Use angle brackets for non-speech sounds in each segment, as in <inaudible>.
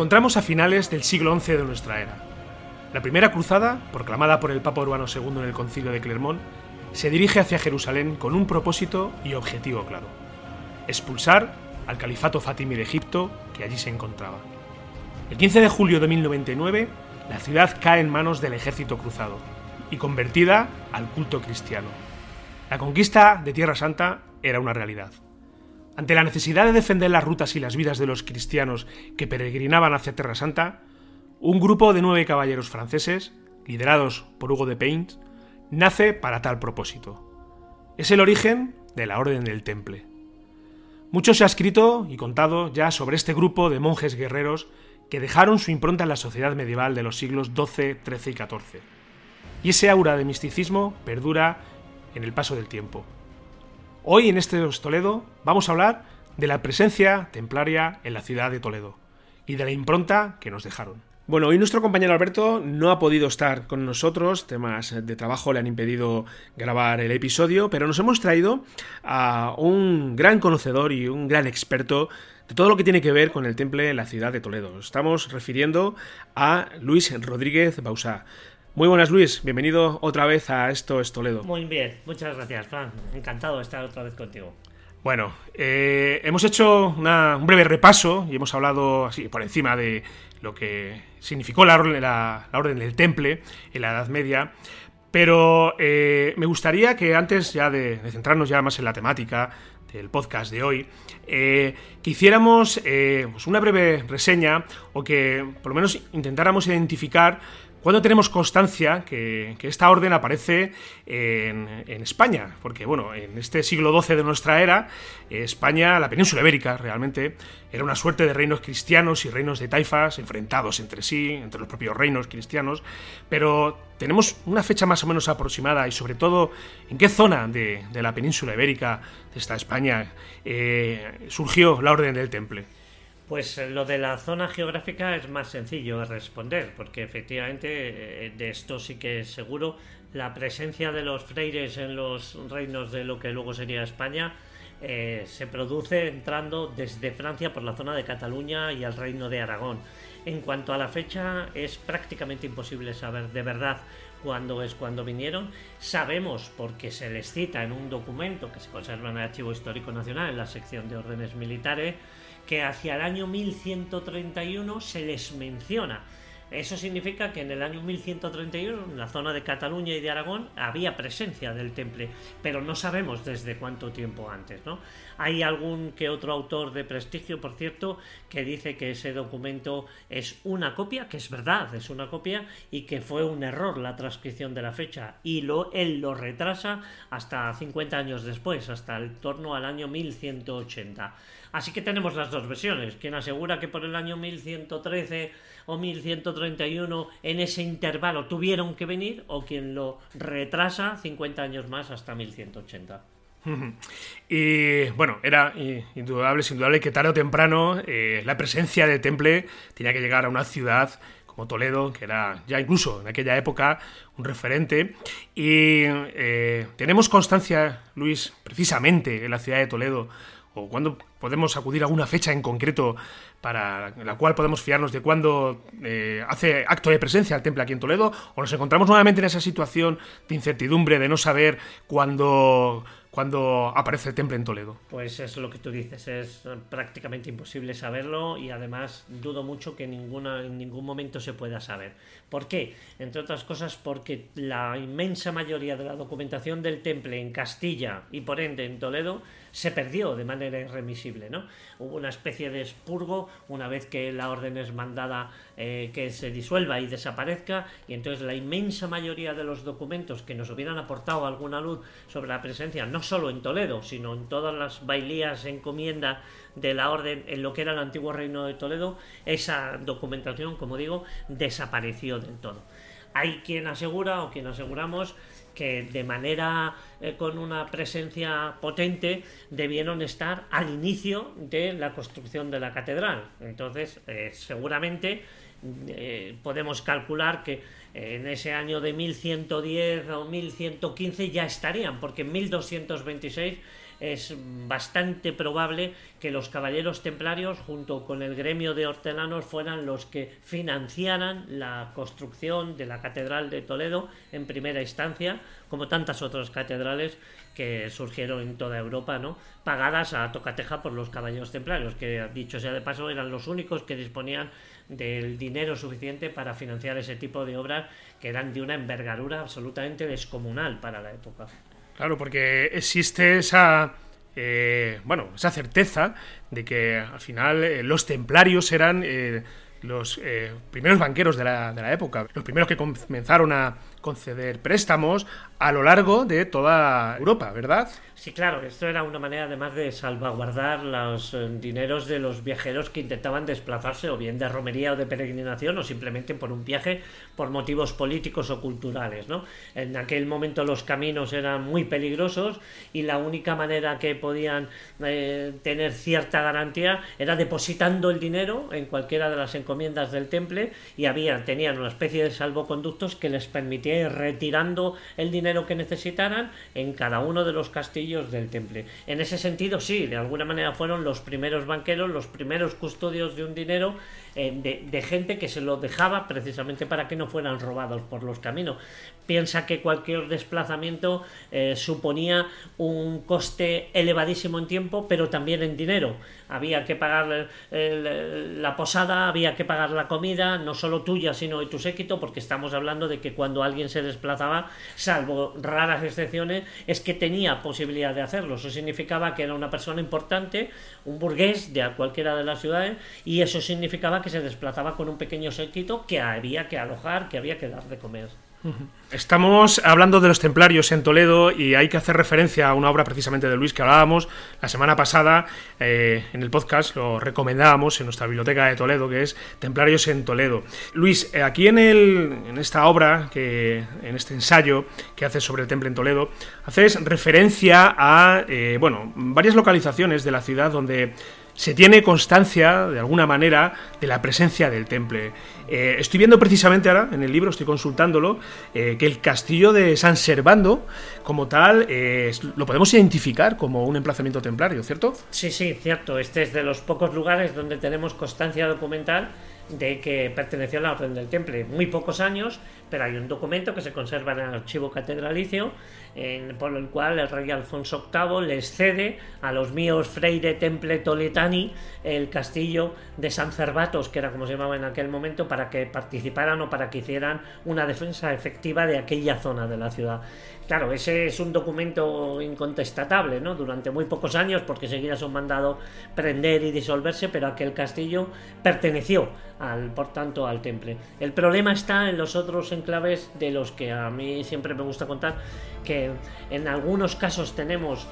Encontramos a finales del siglo XI de nuestra era. La primera cruzada, proclamada por el Papa Urbano II en el Concilio de Clermont, se dirige hacia Jerusalén con un propósito y objetivo claro: expulsar al califato fatimí de Egipto que allí se encontraba. El 15 de julio de 1099, la ciudad cae en manos del ejército cruzado y convertida al culto cristiano. La conquista de Tierra Santa era una realidad. Ante la necesidad de defender las rutas y las vidas de los cristianos que peregrinaban hacia Tierra Santa, un grupo de nueve caballeros franceses, liderados por Hugo de Paint, nace para tal propósito. Es el origen de la Orden del Temple. Mucho se ha escrito y contado ya sobre este grupo de monjes guerreros que dejaron su impronta en la sociedad medieval de los siglos XII, XIII y XIV. Y ese aura de misticismo perdura en el paso del tiempo. Hoy en este Toledo vamos a hablar de la presencia templaria en la ciudad de Toledo y de la impronta que nos dejaron. Bueno, hoy nuestro compañero Alberto no ha podido estar con nosotros, temas de trabajo le han impedido grabar el episodio, pero nos hemos traído a un gran conocedor y un gran experto de todo lo que tiene que ver con el temple en la ciudad de Toledo. Estamos refiriendo a Luis Rodríguez Bausá. Muy buenas Luis, bienvenido otra vez a Esto es Toledo. Muy bien, muchas gracias Fran, encantado de estar otra vez contigo. Bueno, eh, hemos hecho una, un breve repaso y hemos hablado así por encima de lo que significó la, la, la Orden del Temple en la Edad Media, pero eh, me gustaría que antes ya de, de, centrarnos ya más en la temática del podcast de hoy, eh, que hiciéramos eh, pues una breve reseña o que por lo menos intentáramos identificar cuando tenemos constancia que, esta orden aparece en, España? Porque, bueno, en este siglo XII de nuestra era, eh, España, la península ibérica, realmente, era una suerte de reinos cristianos y reinos de taifas enfrentados entre sí, entre los propios reinos cristianos, pero tenemos una fecha más o menos aproximada y, sobre todo, en qué zona de, de la península ibérica, de esta España, eh, surgió la Orden del Temple. Pues lo de la zona geográfica es más sencillo de responder, porque efectivamente de esto sí que es seguro. La presencia de los freires en los reinos de lo que luego sería España eh, se produce entrando desde Francia por la zona de Cataluña y al reino de Aragón. En cuanto a la fecha, es prácticamente imposible saber de verdad cuándo es cuando vinieron. Sabemos, porque se les cita en un documento que se conserva en el Archivo Histórico Nacional, en la sección de órdenes militares, que hacia el año 1131 se les menciona. Eso significa que en el año 1131, en la zona de Cataluña y de Aragón, había presencia del temple, pero no sabemos desde cuánto tiempo antes, ¿no? Hay algún que otro autor de prestigio, por cierto, que dice que ese documento es una copia, que es verdad, es una copia, y que fue un error la transcripción de la fecha, y lo, él lo retrasa hasta 50 años después, hasta el torno al año 1180. Así que tenemos las dos versiones, quien asegura que por el año 1113 o 1130 1131 en ese intervalo tuvieron que venir o quien lo retrasa 50 años más hasta 1180. Y bueno, era indudable, indudable que tarde o temprano eh, la presencia del temple tenía que llegar a una ciudad como Toledo, que era ya incluso en aquella época un referente. Y eh, tenemos constancia, Luis, precisamente en la ciudad de Toledo, o cuando podemos acudir a alguna fecha en concreto para la cual podemos fiarnos de cuándo eh, hace acto de presencia el temple aquí en Toledo, o nos encontramos nuevamente en esa situación de incertidumbre, de no saber cuándo cuando aparece el temple en Toledo. Pues es lo que tú dices, es prácticamente imposible saberlo y además dudo mucho que ninguna, en ningún momento se pueda saber. ¿Por qué? Entre otras cosas porque la inmensa mayoría de la documentación del temple en Castilla y por ende en Toledo se perdió de manera irremisible. ¿no? Hubo una especie de expurgo una vez que la orden es mandada eh, que se disuelva y desaparezca y entonces la inmensa mayoría de los documentos que nos hubieran aportado alguna luz sobre la presencia no solo en Toledo, sino en todas las bailías encomienda de la orden en lo que era el antiguo reino de Toledo, esa documentación, como digo, desapareció del todo. Hay quien asegura o quien aseguramos que de manera eh, con una presencia potente debieron estar al inicio de la construcción de la catedral. Entonces, eh, seguramente eh, podemos calcular que en ese año de 1110 o 1115 ya estarían, porque en 1226 es bastante probable que los caballeros templarios, junto con el gremio de hortelanos, fueran los que financiaran la construcción de la Catedral de Toledo en primera instancia, como tantas otras catedrales que surgieron en toda Europa, ¿no? pagadas a tocateja por los caballeros templarios, que dicho sea de paso eran los únicos que disponían del dinero suficiente para financiar ese tipo de obras que eran de una envergadura absolutamente descomunal para la época. Claro, porque existe esa, eh, bueno, esa certeza de que al final eh, los templarios eran eh, los primeros banqueros de la, de la época, los primeros que comenzaron a conceder préstamos a lo largo de toda Europa, ¿verdad? Sí, claro, esto era una manera además de salvaguardar los eh, dineros de los viajeros que intentaban desplazarse o bien de romería o de peregrinación o simplemente por un viaje por motivos políticos o culturales. ¿no? En aquel momento los caminos eran muy peligrosos y la única manera que podían eh, tener cierta garantía era depositando el dinero en cualquiera de las encomiendas del temple y había, tenían una especie de salvoconductos que les permitía ir retirando el dinero que necesitaran en cada uno de los castillos del temple. En ese sentido, sí, de alguna manera fueron los primeros banqueros, los primeros custodios de un dinero eh, de, gente que se lo dejaba precisamente para que no fueran robados por los caminos. Piensa que cualquier desplazamiento eh, suponía un coste elevadísimo en tiempo, pero también en dinero. Había que pagar la posada, había que pagar la comida, no solo tuya, sino de tu séquito, porque estamos hablando de que cuando alguien se desplazaba, salvo raras excepciones, es que tenía posibilidad de hacerlo. Eso significaba que era una persona importante, un burgués de cualquiera de las ciudades, y eso significaba que se desplazaba con un pequeño séquito que había que alojar, que había que dar de comer. Estamos hablando de los templarios en Toledo y hay que hacer referencia a una obra precisamente de Luis que hablábamos la semana pasada eh, en el podcast, lo recomendábamos en nuestra biblioteca de Toledo, que es Templarios en Toledo. Luis, eh, aquí en, el, en esta obra, que, en este ensayo que haces sobre el temple en Toledo, haces referencia a eh, bueno, varias localizaciones de la ciudad donde se tiene constancia, de alguna manera, de la presencia del temple. Eh, estoy viendo precisamente ahora, en el libro, estoy consultándolo, eh, que el castillo de San Servando, como tal, eh, lo podemos identificar como un emplazamiento templario, ¿cierto? Sí, sí, cierto. Este es de los pocos lugares donde tenemos constancia documental de que perteneció a la Orden del Temple. Muy pocos años, pero hay un documento que se conserva en el archivo catedralicio, por el cual el rey Alfonso VIII les cede a los míos Freire Temple Toletani el castillo de San Cervatos, que era como se llamaba en aquel momento, para que participaran o para que hicieran una defensa efectiva de aquella zona de la ciudad. Claro, ese es un documento incontestatable, ¿no? Durante muy pocos años, porque seguía son mandado prender y disolverse, pero aquel castillo perteneció, por tanto, al temple. El problema está en los otros enclaves de los que a mí siempre me gusta contar, que en algunos casos tenemos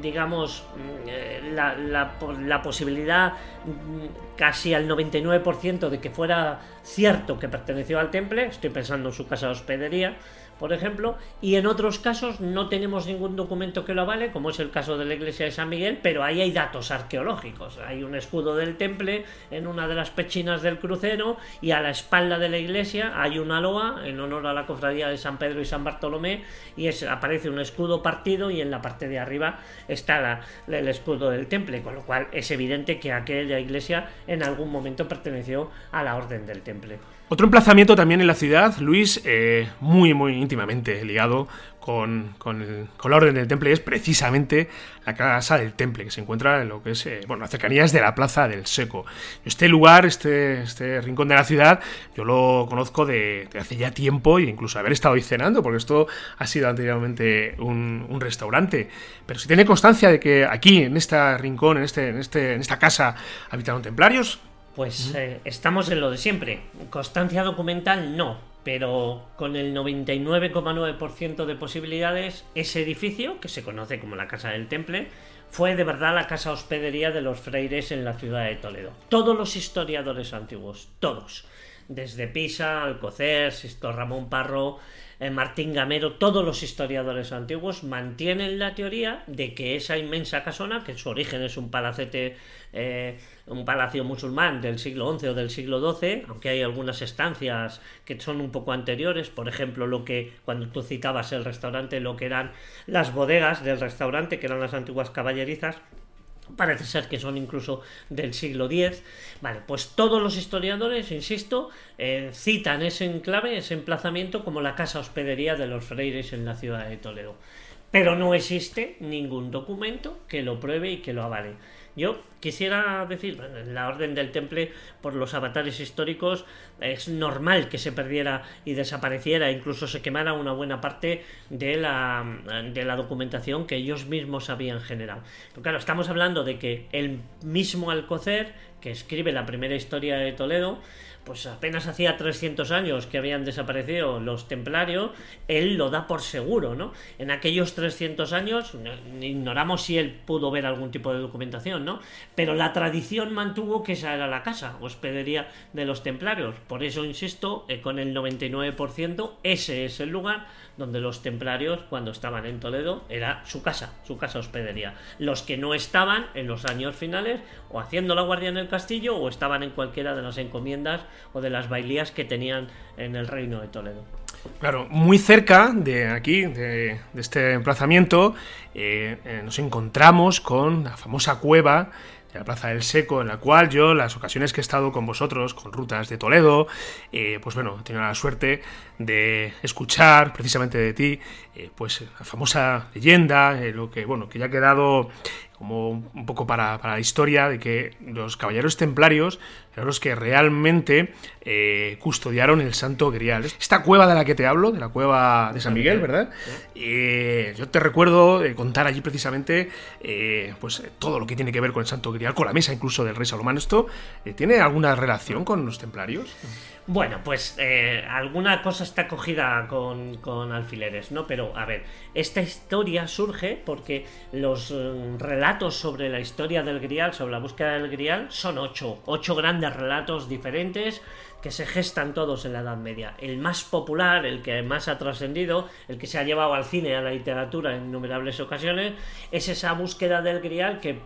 digamos, mm, eh, la, la, posibilidad mm, casi al 99% de que fuera cierto que perteneció al temple, estoy pensando en su casa de hospedería, por ejemplo, y en otros casos no tenemos ningún documento que lo avale, como es el caso de la iglesia de San Miguel, pero ahí hay datos arqueológicos. Hay un escudo del temple en una de las pechinas del crucero y a la espalda de la iglesia hay una loa en honor a la cofradía de San Pedro y San Bartolomé y aparece un escudo partido y en la parte de arriba está el escudo del temple, con lo cual es evidente que aquella iglesia en algún momento perteneció a la orden del temple. Otro emplazamiento también en la ciudad, Luis, eh, muy, muy íntimamente ligado con, la Orden del Temple, es precisamente la Casa del Temple, que se encuentra en lo que es, eh, bueno, las cercanías de la Plaza del Seco. Este lugar, este, este rincón de la ciudad, yo lo conozco de, hace ya tiempo e incluso haber estado ahí cenando, porque esto ha sido anteriormente un, un, restaurante. Pero si tiene constancia de que aquí, en este rincón, en, este, en, este, en esta casa, habitaron templarios, pues eh, estamos en lo de siempre. Constancia documental no, pero con el 99,9% de posibilidades, ese edificio, que se conoce como la Casa del Temple, fue de verdad la casa hospedería de los freires en la ciudad de Toledo. Todos los historiadores antiguos, todos, desde Pisa, Alcocer, Sisto Ramón Parro, eh, Martín Gamero, todos los historiadores antiguos mantienen la teoría de que esa inmensa casona, que su origen es un palacete, eh, un palacio musulmán del siglo XI o del siglo XII, aunque hay algunas estancias que son un poco anteriores, por ejemplo, lo que cuando tú citabas el restaurante, lo que eran las bodegas del restaurante, que eran las antiguas caballerizas, Parece ser que son incluso del siglo X. Vale, pues todos los historiadores, insisto, eh, citan ese enclave, ese emplazamiento como la casa hospedería de los freires en la ciudad de Toledo. Pero no existe ningún documento que lo pruebe y que lo avale. Yo quisiera decir, la orden del temple, por los avatares históricos, es normal que se perdiera y desapareciera, incluso se quemara una buena parte de la, de la documentación que ellos mismos habían generado. Pero claro, estamos hablando de que el mismo Alcocer, que escribe la primera historia de Toledo, pues apenas hacía 300 años que habían desaparecido los templarios, él lo da por seguro, ¿no? En aquellos 300 años, ignoramos si él pudo ver algún tipo de documentación, ¿no? Pero la tradición mantuvo que esa era la casa, hospedería de los templarios. Por eso, insisto, eh, con el 99%, ese es el lugar donde los templarios, cuando estaban en Toledo, era su casa, su casa hospedería. Los que no estaban en los años finales, o haciendo la guardia en el castillo, o estaban en cualquiera de las encomiendas o de las bailías que tenían en el reino de Toledo. Claro, muy cerca de aquí, de, este emplazamiento, eh, eh, nos encontramos con la famosa cueva de la Plaza del Seco, en la cual yo, las ocasiones que he estado con vosotros, con rutas de Toledo, eh, pues bueno, he tenido la suerte de escuchar precisamente de ti, pues la famosa leyenda, lo que, bueno, que ya ha quedado como un poco para, la historia de que los caballeros templarios eran los que realmente eh, custodiaron el Santo Grial. Esta cueva de la que te hablo, de la cueva de San Miguel, ¿verdad? Eh, yo te recuerdo contar allí precisamente eh, pues todo lo que tiene que ver con el Santo Grial, con la mesa incluso del rey Salomón. ¿Esto tiene alguna relación con los templarios? Bueno, pues eh, alguna cosa está cogida con, alfileres, ¿no? Pero a ver, esta historia surge porque los eh, relatos sobre la historia del Grial, sobre la búsqueda del Grial, son ocho, ocho grandes relatos diferentes que se gestan todos en la Edad Media. El más popular, el que más ha trascendido, el que se ha llevado al cine, a la literatura en innumerables ocasiones, es esa búsqueda del Grial que,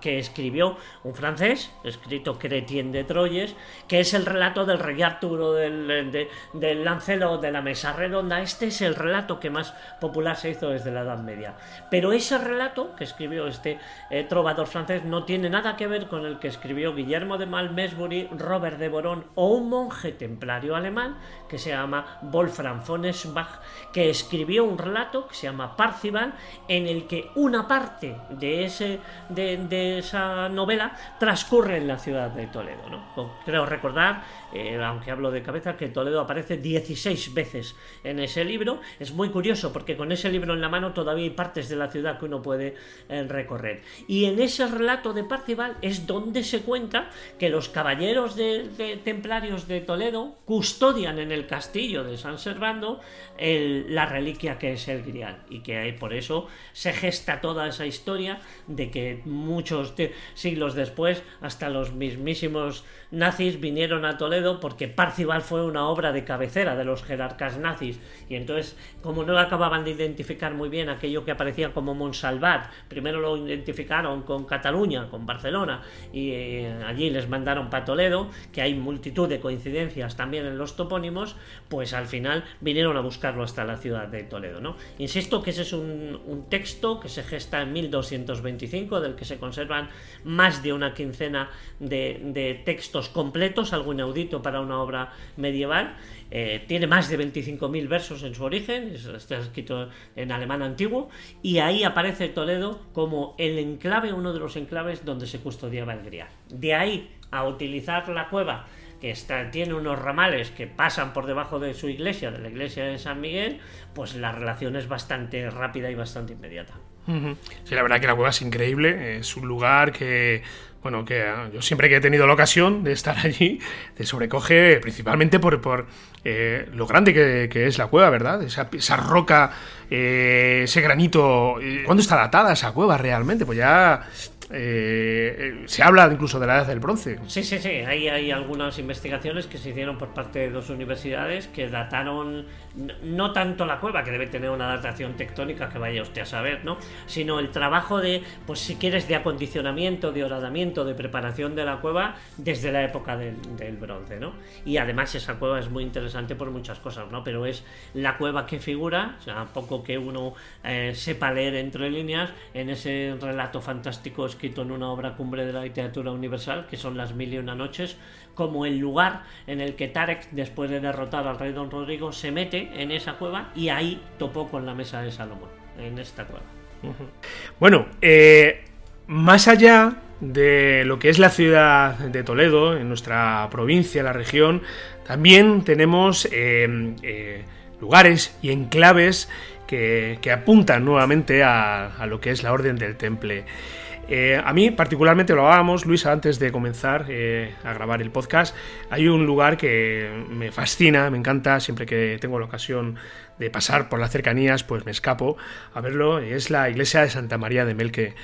que escribió un francés, escrito Chrétien de Troyes, que es el relato del rey Arturo, del, del Lancelo, de la Mesa Redonda. Este es el relato que más popular se hizo desde la Edad Media. Pero ese relato que escribió este eh, trovador francés no tiene nada que ver con el que escribió Guillermo de Malmesbury, Robert de Borón o monje templario alemán que se llama Wolfram von Eschbach, que escribió un relato que se llama Parcival, en el que una parte de, ese, de, esa novela transcurre en la ciudad de Toledo. ¿no? Creo recordar, eh, aunque hablo de cabeza, que Toledo aparece 16 veces en ese libro. Es muy curioso porque con ese libro en la mano todavía hay partes de la ciudad que uno puede eh, recorrer. Y en ese relato de Parcival es donde se cuenta que los caballeros de, de templarios de Toledo custodian en el castillo de San Servando la reliquia que es el grial y que por eso se gesta toda esa historia de que muchos siglos después hasta los mismísimos nazis vinieron a Toledo porque Parcival fue una obra de cabecera de los jerarcas nazis y entonces como no acababan de identificar muy bien aquello que aparecía como Monsalvat, primero lo identificaron con Cataluña, con Barcelona y eh, allí les mandaron para Toledo, que hay multitud de coincidencias también en los topónimos, pues al final vinieron a buscarlo hasta la ciudad de Toledo, ¿no? Insisto que ese es un, texto que se gesta en 1225, del que se conservan más de una quincena de, de textos completos, algo inaudito para una obra medieval, eh, tiene más de 25.000 versos en su origen, está escrito en alemán antiguo, y ahí aparece Toledo como el enclave, uno de los enclaves donde se custodiaba el grial. De ahí a utilizar la cueva que está, tiene unos ramales que pasan por debajo de su iglesia, de la iglesia de San Miguel, pues la relación es bastante rápida y bastante inmediata. Sí, la verdad que la cueva es increíble, es un lugar que bueno, que ah, yo siempre que he tenido la ocasión de estar <laughs> allí, te sobrecoge principalmente por, por eh, lo grande que, es la cueva, ¿verdad? Esa, roca, eh, ese granito. Eh, ¿Cuándo está datada esa cueva realmente? Pues ya eh, se habla incluso de la edad del bronce. Sí, sí, sí. Hay, hay algunas investigaciones que se hicieron por parte de dos universidades que dataron no tanto la cueva, que debe tener una datación tectónica que vaya usted a saber, ¿no? Sino el trabajo de, pues si quieres, de acondicionamiento, de horadamiento, de preparación de la cueva desde la época del, bronce, ¿no? Y además esa cueva es muy interesante por muchas cosas, ¿no? Pero es la cueva que figura, o sea, poco que uno eh, sepa leer entre líneas, en ese relato fantástico en una obra cumbre de la literatura universal, que son Las Mil y Una Noches, como el lugar en el que Tarek, después de derrotar al rey Don Rodrigo, se mete en esa cueva y ahí topó con la mesa de Salomón, en esta cueva. Bueno, eh, más allá de lo que es la ciudad de Toledo, en nuestra provincia, la región, también tenemos eh, eh, lugares y enclaves que, apuntan nuevamente a, lo que es la Orden del Temple. Eh, a mí particularmente lo hablábamos, Luisa, antes de comenzar eh, a grabar el podcast. Hay un lugar que me fascina, me encanta, siempre que tengo la ocasión de pasar por las cercanías, pues me escapo a verlo. Es la iglesia de Santa María de Melque.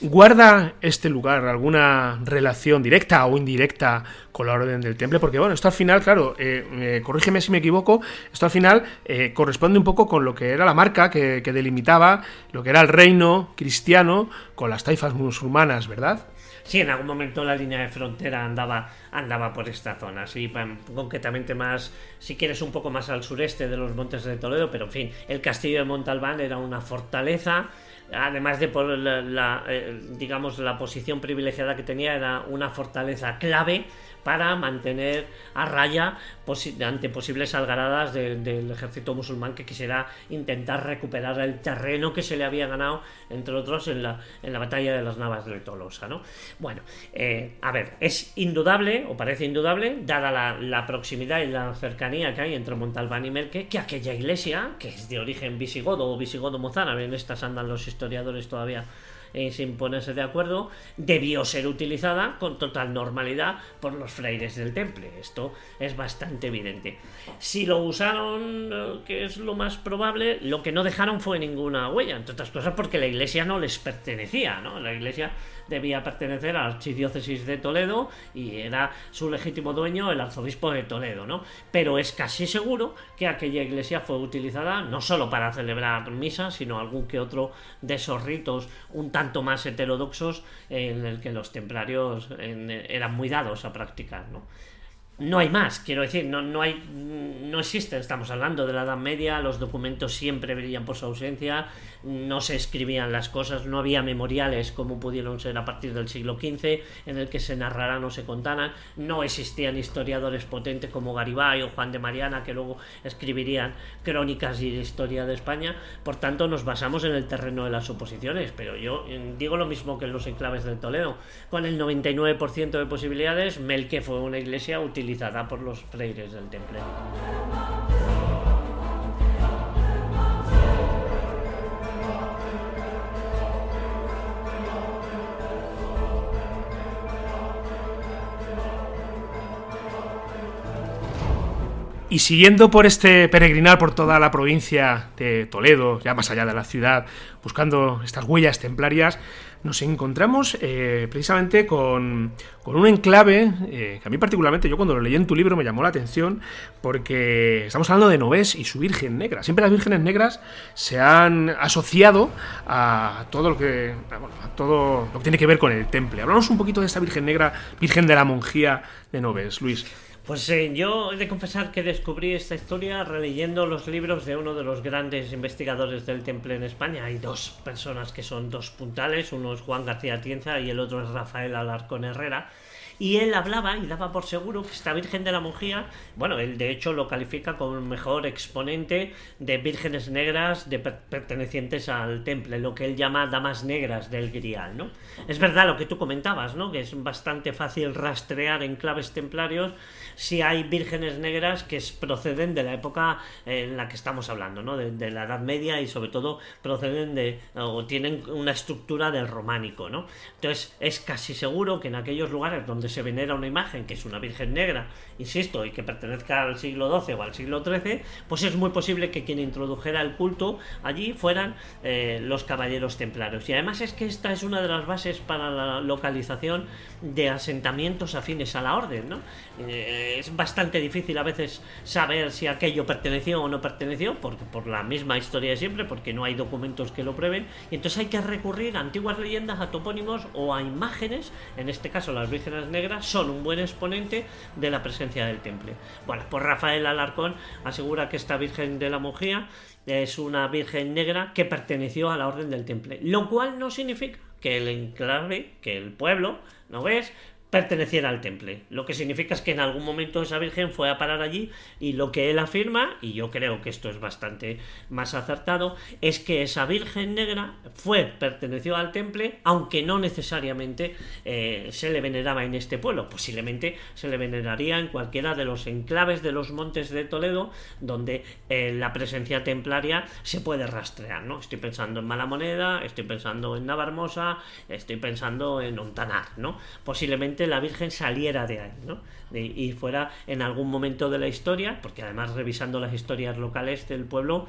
¿Guarda este lugar alguna relación directa o indirecta con la orden del temple? Porque bueno, esto al final, claro, eh, eh, corrígeme si me equivoco, esto al final eh, corresponde un poco con lo que era la marca que, delimitaba lo que era el reino cristiano con las taifas musulmanas, ¿verdad? Sí, en algún momento la línea de frontera andaba, andaba por esta zona, sí, concretamente más, si quieres, un poco más al sureste de los montes de Toledo, pero en fin, el castillo de Montalbán era una fortaleza además de por la, eh, digamos la posición privilegiada que tenía era una fortaleza clave para mantener a raya ante posibles algaradas del ejército musulmán que quisiera intentar recuperar el terreno que se le había ganado, entre otros, en la, en la batalla de las Navas de Tolosa. ¿no? Bueno, eh, a ver, es indudable, o parece indudable, dada la, proximidad y la cercanía que hay entre Montalbán y Melque, que aquella iglesia, que es de origen visigodo o visigodo mozárabe, en estas andan los historiadores todavía eh, sin ponerse de acuerdo, debió ser utilizada con total normalidad por los frailes del temple. Esto es bastante evidente. Si lo usaron, eh, que es lo más probable, lo que no dejaron fue ninguna huella, entre otras cosas porque la iglesia no les pertenecía, ¿no? La iglesia debía pertenecer a la archidiócesis de Toledo y era su legítimo dueño el arzobispo de Toledo, ¿no? Pero es casi seguro que aquella iglesia fue utilizada no solo para celebrar misa, sino algún que otro de esos ritos un tanto más heterodoxos en el que los templarios eran muy dados a practicar, ¿no? no hay más, quiero decir, no, no hay, no existe, estamos hablando de la Edad Media, los documentos siempre brillan por su ausencia, no se escribían las cosas, no había memoriales como pudieron ser a partir del siglo XV, en el que se narraran o se contaran, no existían historiadores potentes como Garibay o Juan de Mariana que luego escribirían crónicas y historia de España, por tanto nos basamos en el terreno de las suposiciones, pero yo eh, digo lo mismo que en los enclaves del Toledo, con el 99% de posibilidades, Melque fue una iglesia utilizada por los freires del temple. Y siguiendo por este peregrinar por toda la provincia de Toledo, ya más allá de la ciudad, buscando estas huellas templarias, nos encontramos eh, precisamente con, un enclave eh, que a mí particularmente, yo cuando lo leí en tu libro me llamó la atención porque estamos hablando de Novés y su Virgen Negra. Siempre las vírgenes negras se han asociado a todo lo que, a todo lo que tiene que ver con el temple. Hablamos un poquito de esta Virgen Negra, Virgen de la Monjía de Novés, Luis. Pues eh, yo he de confesar que descubrí esta historia releyendo los libros de uno de los grandes investigadores del temple en España. Hay dos personas que son dos puntales, uno es Juan García Tienza y el otro es Rafael Alarcón Herrera y él hablaba y daba por seguro que esta Virgen de la Monjía, bueno, él de hecho lo califica como el mejor exponente de vírgenes negras de pertenecientes al temple, lo que él llama damas negras del grial, ¿no? Es verdad lo que tú comentabas, ¿no? Que es bastante fácil rastrear en claves templarios si hay vírgenes negras que proceden de la época en la que estamos hablando, ¿no? De, la Edad Media y sobre todo proceden de o tienen una estructura del románico, ¿no? Entonces es casi seguro que en aquellos lugares donde se venera una imagen que es una Virgen Negra, insisto, y que pertenezca al siglo XII o al siglo XIII, pues es muy posible que quien introdujera el culto allí fueran eh, los caballeros templarios. Y además es que esta es una de las bases para la localización de asentamientos afines a la orden, ¿no? Eh, es bastante difícil a veces saber si aquello perteneció o no perteneció, por, por la misma historia de siempre, porque no hay documentos que lo prueben, y entonces hay que recurrir a antiguas leyendas, a topónimos o a imágenes, en este caso las vírgenes negras, son un buen exponente de la presencia del temple. Bueno, pues Rafael Alarcón asegura que esta Virgen de la Mojía es una Virgen negra que perteneció a la Orden del Temple, lo cual no significa que el enclave, que el pueblo, ¿no ves? Perteneciera al temple. Lo que significa es que en algún momento esa virgen fue a parar allí y lo que él afirma, y yo creo que esto es bastante más acertado, es que esa virgen negra fue, perteneció al temple, aunque no necesariamente eh, se le veneraba en este pueblo. Posiblemente se le veneraría en cualquiera de los enclaves de los montes de Toledo, donde eh, la presencia templaria se puede rastrear. ¿no? Estoy pensando en Malamoneda, estoy pensando en Navarmosa, estoy pensando en Ontanar. ¿no? Posiblemente la Virgen saliera de ahí, ¿no? y fuera en algún momento de la historia, porque además revisando las historias locales del pueblo,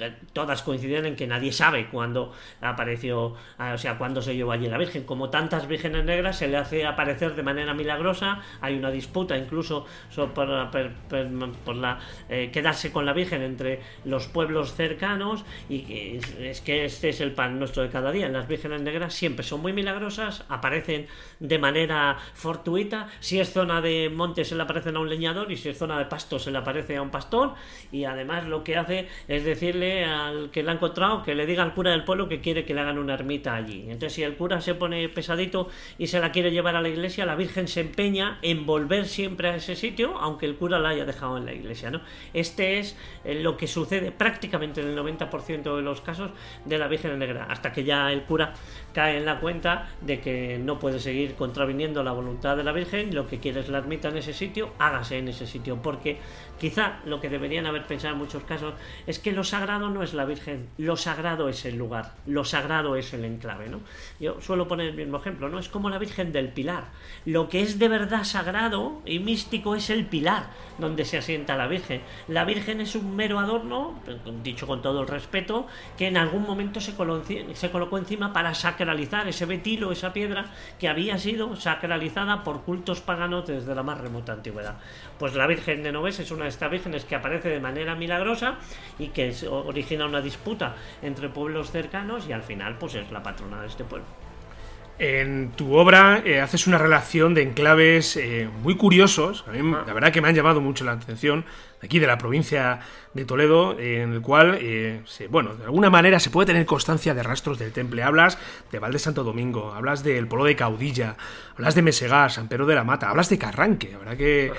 eh, todas coinciden en que nadie sabe cuándo apareció, ah, o sea, cuándo se llevó allí la Virgen. Como tantas vírgenes negras, se le hace aparecer de manera milagrosa, hay una disputa incluso por, la eh, quedarse con la Virgen entre los pueblos cercanos, y es que este es el pan nuestro de cada día. Las vírgenes negras siempre son muy milagrosas, aparecen de manera fortuita, si es zona de monte se le aparecen a un leñador y si es zona de pasto se le aparece a un pastor y además lo que hace es decirle al que la ha encontrado que le diga al cura del pueblo que quiere que le hagan una ermita allí. Entonces si el cura se pone pesadito y se la quiere llevar a la iglesia, la Virgen se empeña en volver siempre a ese sitio aunque el cura la haya dejado en la iglesia. ¿no? Este es eh, lo que sucede prácticamente en el 90% de los casos de la Virgen Negra, hasta que ya el cura cae en la cuenta de que no puede seguir contraviniendo la voluntad de la Virgen, lo que quiere es la ermita en ese sitio, hágase en ese sitio, porque quizá lo que deberían haber pensado en muchos casos es que lo sagrado no es la Virgen, lo sagrado es el lugar, lo sagrado es el enclave, ¿no? Yo suelo poner el mismo ejemplo, ¿no? Es como la Virgen del Pilar. Lo que es de verdad sagrado y místico es el pilar donde se asienta la Virgen. La Virgen es un mero adorno, dicho con todo el respeto, que en algún momento se se colocó encima para sacralizar ese betilo, esa piedra que había sido sacralizada por cultos paganos desde la más remota antigüedad. Pues la Virgen de Noves es una de estas vírgenes que aparece de manera milagrosa y que origina una disputa entre pueblos cercanos y al final pues es la patrona de este pueblo. En tu obra eh, haces una relación de enclaves eh, muy curiosos, a mí ah. la verdad que me han llamado mucho la atención, aquí de la provincia de Toledo, en el cual, eh, bueno, de alguna manera se puede tener constancia de rastros del temple. Hablas de Valde Santo Domingo, hablas del pueblo de Caudilla, hablas de Mesegar, San Pedro de la Mata, hablas de Carranque, la verdad que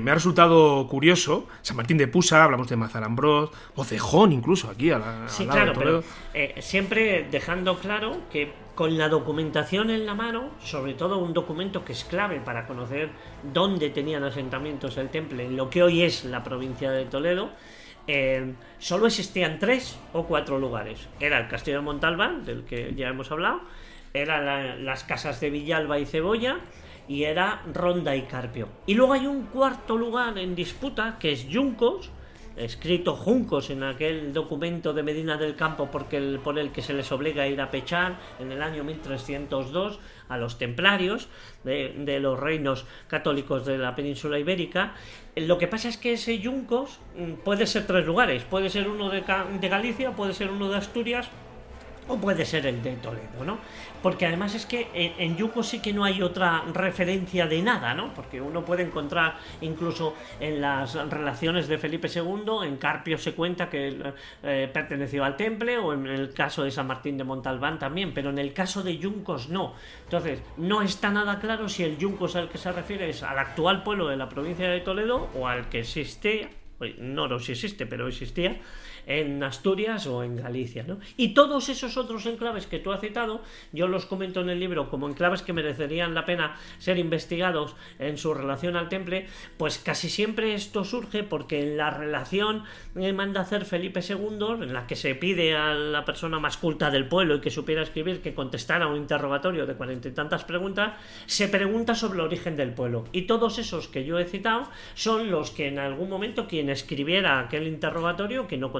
me ha resultado curioso. San Martín de Pusa, hablamos de Mazarambrós, Cejón incluso aquí a la, sí, claro, Pero, siempre dejando claro que con la documentación en la mano, sobre todo un documento que es clave para conocer dónde tenían asentamientos el temple, en lo que hoy es la provincia de Toledo, eh, solo existían tres o cuatro lugares. Era el castillo de Montalbán, del que ya hemos hablado, eran las casas de Villalba y Cebolla, y era Ronda y Carpio. Y luego hay un cuarto lugar en disputa que es Yuncos, escrito Juncos en aquel documento de Medina del Campo porque el, por el que se les obliga a ir a pechar en el año 1302 a los templarios de, los reinos católicos de la península ibérica. Lo que pasa es que ese Yuncos mm, puede ser tres lugares, puede ser uno de, de Galicia, puede ser uno de Asturias o puede ser el de Toledo, ¿no? Porque además es que en, Yuko sí que no hay otra referencia de nada, ¿no? Porque uno puede encontrar incluso en las relaciones de Felipe II, en Carpio se cuenta que eh, perteneció al temple, o en el caso de San Martín de Montalbán también, pero en el caso de Yuncos no. Entonces, no está nada claro si el Yuncos al que se refiere es al actual pueblo de la provincia de Toledo o al que existe, no, no si existe, pero existía, en Asturias o en Galicia. ¿no? Y todos esos otros enclaves que tú has citado, yo los comento en el libro como enclaves que merecerían la pena ser investigados en su relación al temple, pues casi siempre esto surge porque en la relación que manda hacer Felipe II, en la que se pide a la persona más culta del pueblo y que supiera escribir que contestara un interrogatorio de cuarenta y tantas preguntas, se pregunta sobre el origen del pueblo. Y todos esos que yo he citado son los que en algún momento quien escribiera aquel interrogatorio, que no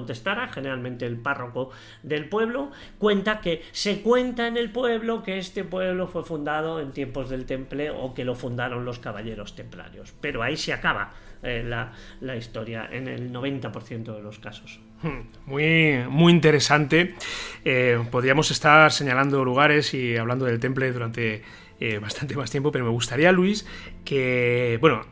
generalmente el párroco del pueblo, cuenta que se cuenta en el pueblo que este pueblo fue fundado en tiempos del temple o que lo fundaron los caballeros templarios. Pero ahí se acaba eh, la, historia en el 90% de los casos. Hmm, muy, muy interesante. Eh, podríamos estar señalando lugares y hablando del temple durante eh, bastante más tiempo, pero me gustaría, Luis, que, bueno,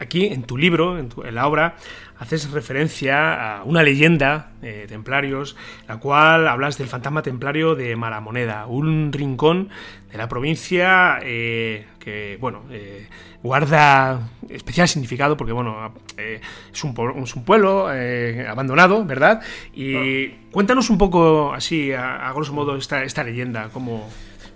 aquí en tu libro, en, en, la obra, haces referencia a una leyenda de templarios, la cual hablas del fantasma templario de Malamoneda, un rincón de la provincia eh, que, bueno, eh, guarda especial significado porque, bueno, eh, es, un, es, un, pueblo abandonado, ¿verdad? Y cuéntanos un poco, así, a, grosso modo, esta, esta leyenda, cómo...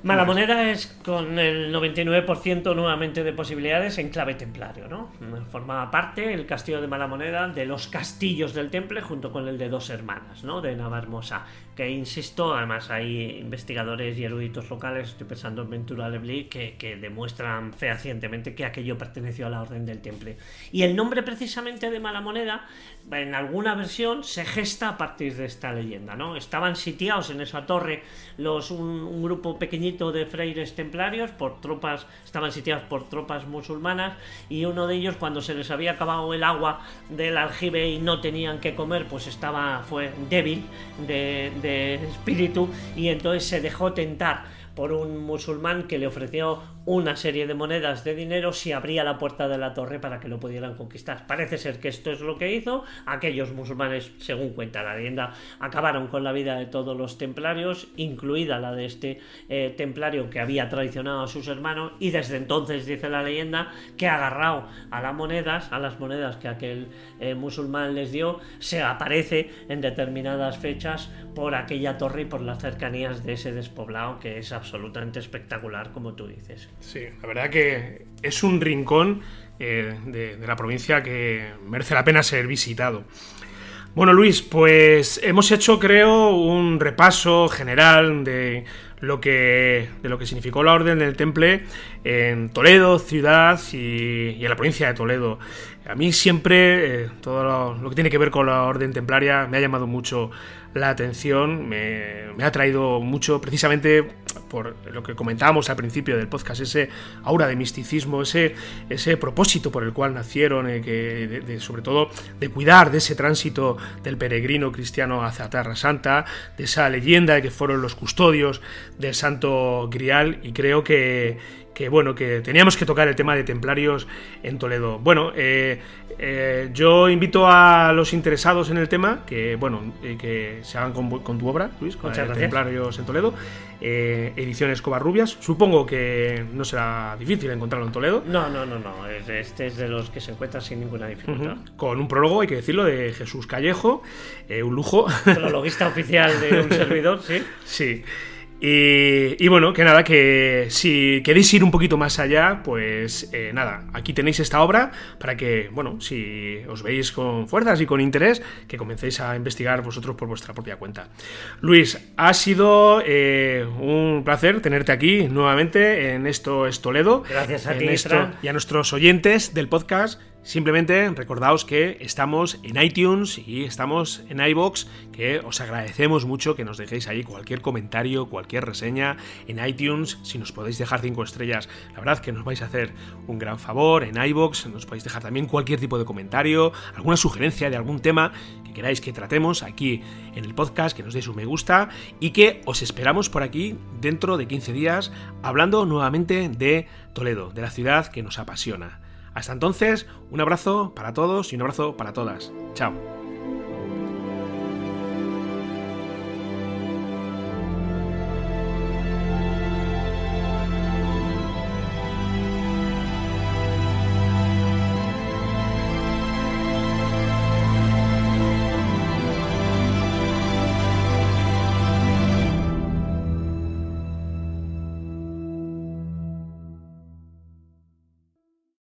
Malamoneda es con el 99% nuevamente de posibilidades en clave templario, ¿no? Formaba parte el castillo de Malamoneda de los castillos del temple junto con el de dos hermanas, ¿no? De Navarmosa que insisto, además hay investigadores y eruditos locales, estoy pensando en Ventura Lebly, que, que, demuestran fehacientemente que aquello perteneció a la Orden del Temple. Y el nombre precisamente de Mala Moneda, en alguna versión, se gesta a partir de esta leyenda, ¿no? Estaban sitiados en esa torre los, un, grupo pequeñito de freires templarios por tropas, estaban sitiados por tropas musulmanas, y uno de ellos, cuando se les había acabado el agua del aljibe y no tenían que comer, pues estaba, fue débil de de espíritu y entonces se dejó tentar por un musulmán que le ofreció una serie de monedas de dinero si abría la puerta de la torre para que lo pudieran conquistar. Parece ser que esto es lo que hizo. Aquellos musulmanes, según cuenta la leyenda, acabaron con la vida de todos los templarios, incluida la de este eh, templario que había traicionado a sus hermanos y desde entonces dice la leyenda que agarrado a las monedas, a las monedas que aquel eh, musulmán les dio, se aparece en determinadas fechas por aquella torre y por las cercanías de ese despoblado que es absolutamente espectacular como tú dices. Sí, la verdad que es un rincón eh, de, la provincia que merece la pena ser visitado. Bueno, Luis, pues hemos hecho, creo, un repaso general de lo que, de lo que significó la Orden del Temple en Toledo, ciudad y, en la provincia de Toledo. A mí siempre eh, todo lo, que tiene que ver con la Orden Templaria me ha llamado mucho la atención, me, ha traído mucho precisamente por lo que comentábamos al principio del podcast, ese aura de misticismo, ese, ese propósito por el cual nacieron, eh, que sobre todo de cuidar de ese tránsito del peregrino cristiano hacia Tierra Santa, de esa leyenda de que fueron los custodios del Santo Grial, y creo que, que bueno, que teníamos que tocar el tema de templarios en Toledo. Bueno, eh, eh, yo invito a los interesados en el tema que, bueno, eh, que se hagan con, tu obra, Luis, con Templarios en Toledo, ediciones Covarrubias. Supongo que no será difícil encontrarlo en Toledo. No, no, no, no. Este es de los que se encuentra sin ninguna dificultad. Con un prólogo, hay que decirlo, de Jesús Callejo, un lujo. Prologuista oficial de un <laughs> servidor, sí. Sí. Y, bueno, que nada, que si queréis ir un poquito más allá, pues eh, nada, aquí tenéis esta obra para que, bueno, si os veis con fuerzas y con interés, que comencéis a investigar vosotros por vuestra propia cuenta. Luis, ha sido eh, un placer tenerte aquí nuevamente en Esto es Toledo. Gracias a ti, y a nuestros oyentes del podcast Simplemente recordaos que estamos en iTunes y estamos en iBox, que os agradecemos mucho que nos dejéis ahí cualquier comentario, cualquier reseña en iTunes, si nos podéis dejar 5 estrellas, la verdad que nos vais a hacer un gran favor, en iBox nos podéis dejar también cualquier tipo de comentario, alguna sugerencia de algún tema que queráis que tratemos aquí en el podcast, que nos deis un me gusta y que os esperamos por aquí dentro de 15 días hablando nuevamente de Toledo, de la ciudad que nos apasiona. Hasta entonces, un abrazo para todos y un abrazo para todas. Chao.